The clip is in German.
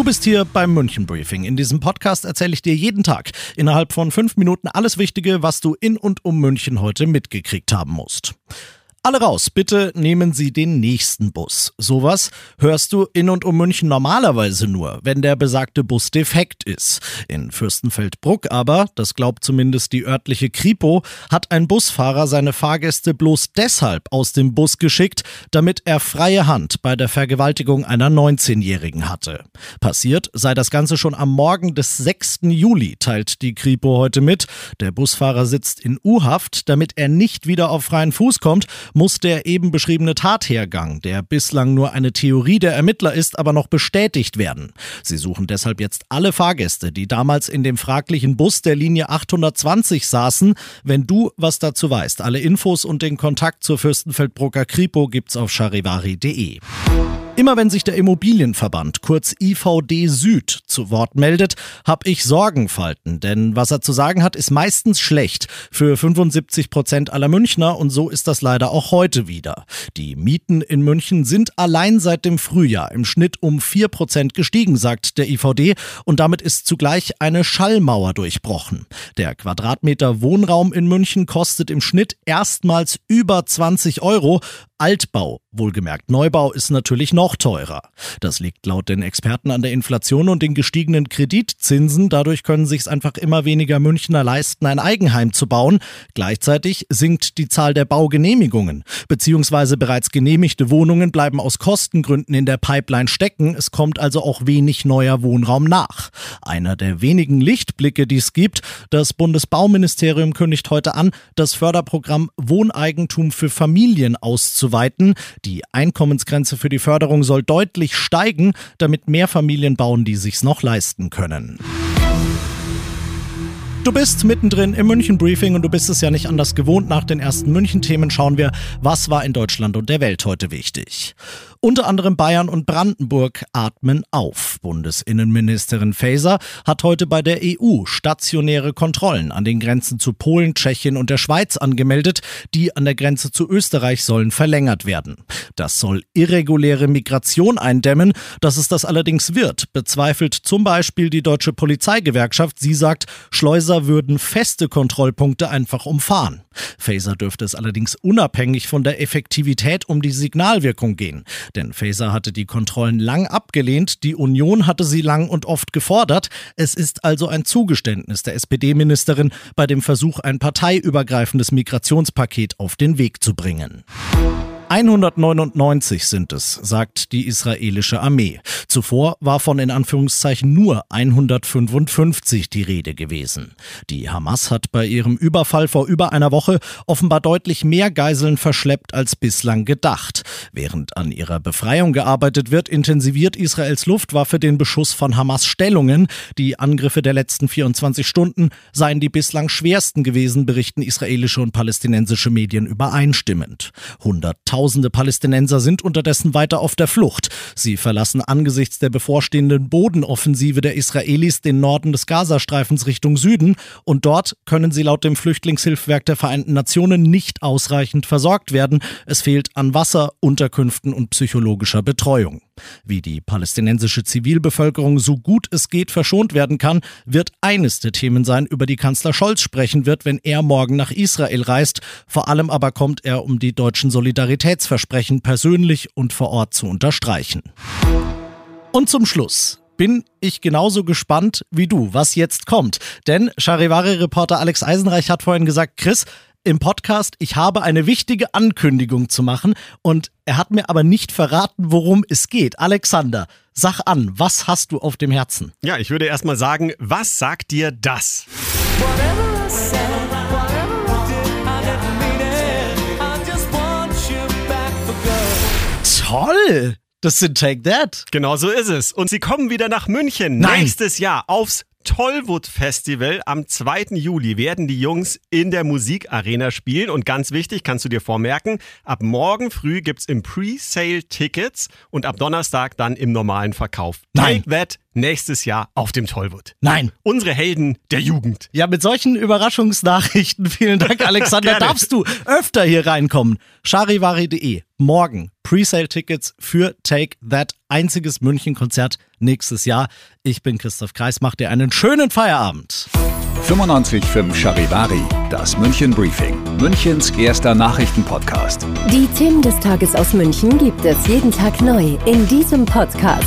Du bist hier beim München Briefing. In diesem Podcast erzähle ich dir jeden Tag innerhalb von fünf Minuten alles Wichtige, was du in und um München heute mitgekriegt haben musst. Alle raus, bitte nehmen Sie den nächsten Bus. Sowas hörst du in und um München normalerweise nur, wenn der besagte Bus defekt ist. In Fürstenfeldbruck aber, das glaubt zumindest die örtliche Kripo, hat ein Busfahrer seine Fahrgäste bloß deshalb aus dem Bus geschickt, damit er freie Hand bei der Vergewaltigung einer 19-Jährigen hatte. Passiert sei das Ganze schon am Morgen des 6. Juli, teilt die Kripo heute mit. Der Busfahrer sitzt in U-Haft, damit er nicht wieder auf freien Fuß kommt muss der eben beschriebene Tathergang, der bislang nur eine Theorie der Ermittler ist, aber noch bestätigt werden. Sie suchen deshalb jetzt alle Fahrgäste, die damals in dem fraglichen Bus der Linie 820 saßen. Wenn du was dazu weißt, alle Infos und den Kontakt zur Fürstenfeldbrucker Kripo gibt's auf charivari.de. Immer wenn sich der Immobilienverband, kurz IVD Süd, zu Wort meldet, habe ich Sorgenfalten, denn was er zu sagen hat, ist meistens schlecht für 75 Prozent aller Münchner und so ist das leider auch heute wieder. Die Mieten in München sind allein seit dem Frühjahr im Schnitt um 4 Prozent gestiegen, sagt der IVD und damit ist zugleich eine Schallmauer durchbrochen. Der Quadratmeter Wohnraum in München kostet im Schnitt erstmals über 20 Euro, Altbau, wohlgemerkt Neubau, ist natürlich noch teurer. Das liegt laut den Experten an der Inflation und den gestiegenen Kreditzinsen. Dadurch können sich einfach immer weniger Münchner leisten, ein Eigenheim zu bauen. Gleichzeitig sinkt die Zahl der Baugenehmigungen. Beziehungsweise bereits genehmigte Wohnungen bleiben aus Kostengründen in der Pipeline stecken. Es kommt also auch wenig neuer Wohnraum nach. Einer der wenigen Lichtblicke, die es gibt, das Bundesbauministerium kündigt heute an, das Förderprogramm Wohneigentum für Familien auszuweiten auszuweiten. Die Einkommensgrenze für die Förderung soll deutlich steigen, damit mehr Familien bauen, die sich's noch leisten können. Du bist mittendrin im München Briefing und du bist es ja nicht anders gewohnt. Nach den ersten München Themen schauen wir, was war in Deutschland und der Welt heute wichtig. Unter anderem Bayern und Brandenburg atmen auf. Bundesinnenministerin Faeser hat heute bei der EU stationäre Kontrollen an den Grenzen zu Polen, Tschechien und der Schweiz angemeldet. Die an der Grenze zu Österreich sollen verlängert werden. Das soll irreguläre Migration eindämmen. Dass es das allerdings wird, bezweifelt zum Beispiel die deutsche Polizeigewerkschaft. Sie sagt, Schleuser würden feste Kontrollpunkte einfach umfahren. Faeser dürfte es allerdings unabhängig von der Effektivität um die Signalwirkung gehen. Denn Faeser hatte die Kontrollen lang abgelehnt, die Union hatte sie lang und oft gefordert. Es ist also ein Zugeständnis der SPD-Ministerin bei dem Versuch, ein parteiübergreifendes Migrationspaket auf den Weg zu bringen. 199 sind es, sagt die israelische Armee. Zuvor war von in Anführungszeichen nur 155 die Rede gewesen. Die Hamas hat bei ihrem Überfall vor über einer Woche offenbar deutlich mehr Geiseln verschleppt als bislang gedacht. Während an ihrer Befreiung gearbeitet wird, intensiviert Israels Luftwaffe den Beschuss von Hamas Stellungen. Die Angriffe der letzten 24 Stunden seien die bislang schwersten gewesen, berichten israelische und palästinensische Medien übereinstimmend. Hunderttausende Tausende Palästinenser sind unterdessen weiter auf der Flucht. Sie verlassen angesichts der bevorstehenden Bodenoffensive der Israelis den Norden des Gazastreifens Richtung Süden und dort können sie laut dem Flüchtlingshilfswerk der Vereinten Nationen nicht ausreichend versorgt werden. Es fehlt an Wasser, Unterkünften und psychologischer Betreuung. Wie die palästinensische Zivilbevölkerung so gut es geht verschont werden kann, wird eines der Themen sein, über die Kanzler Scholz sprechen wird, wenn er morgen nach Israel reist. Vor allem aber kommt er, um die deutschen Solidaritätsversprechen persönlich und vor Ort zu unterstreichen. Und zum Schluss bin ich genauso gespannt wie du, was jetzt kommt. Denn Charivari-Reporter Alex Eisenreich hat vorhin gesagt, Chris, im Podcast, ich habe eine wichtige Ankündigung zu machen und er hat mir aber nicht verraten, worum es geht. Alexander, sag an, was hast du auf dem Herzen? Ja, ich würde erstmal sagen, was sagt dir das? Toll! Das sind Take That. Genau so ist es. Und sie kommen wieder nach München. Nein. Nächstes Jahr aufs Tollwood Festival am 2. Juli werden die Jungs in der Musikarena spielen. Und ganz wichtig, kannst du dir vormerken, ab morgen früh gibt's im Pre-Sale Tickets und ab Donnerstag dann im normalen Verkauf. Nein. Take That nächstes Jahr auf dem Tollwood. Nein. Unsere Helden der Jugend. Ja, mit solchen Überraschungsnachrichten, vielen Dank, Alexander, darfst du öfter hier reinkommen. charivari.de. Morgen Presale-Tickets für Take That, einziges München-Konzert nächstes Jahr. Ich bin Christoph Kreis, mach dir einen schönen Feierabend. 95.5 Charivari, das München Briefing, Münchens erster Nachrichtenpodcast. Die Themen des Tages aus München gibt es jeden Tag neu in diesem Podcast.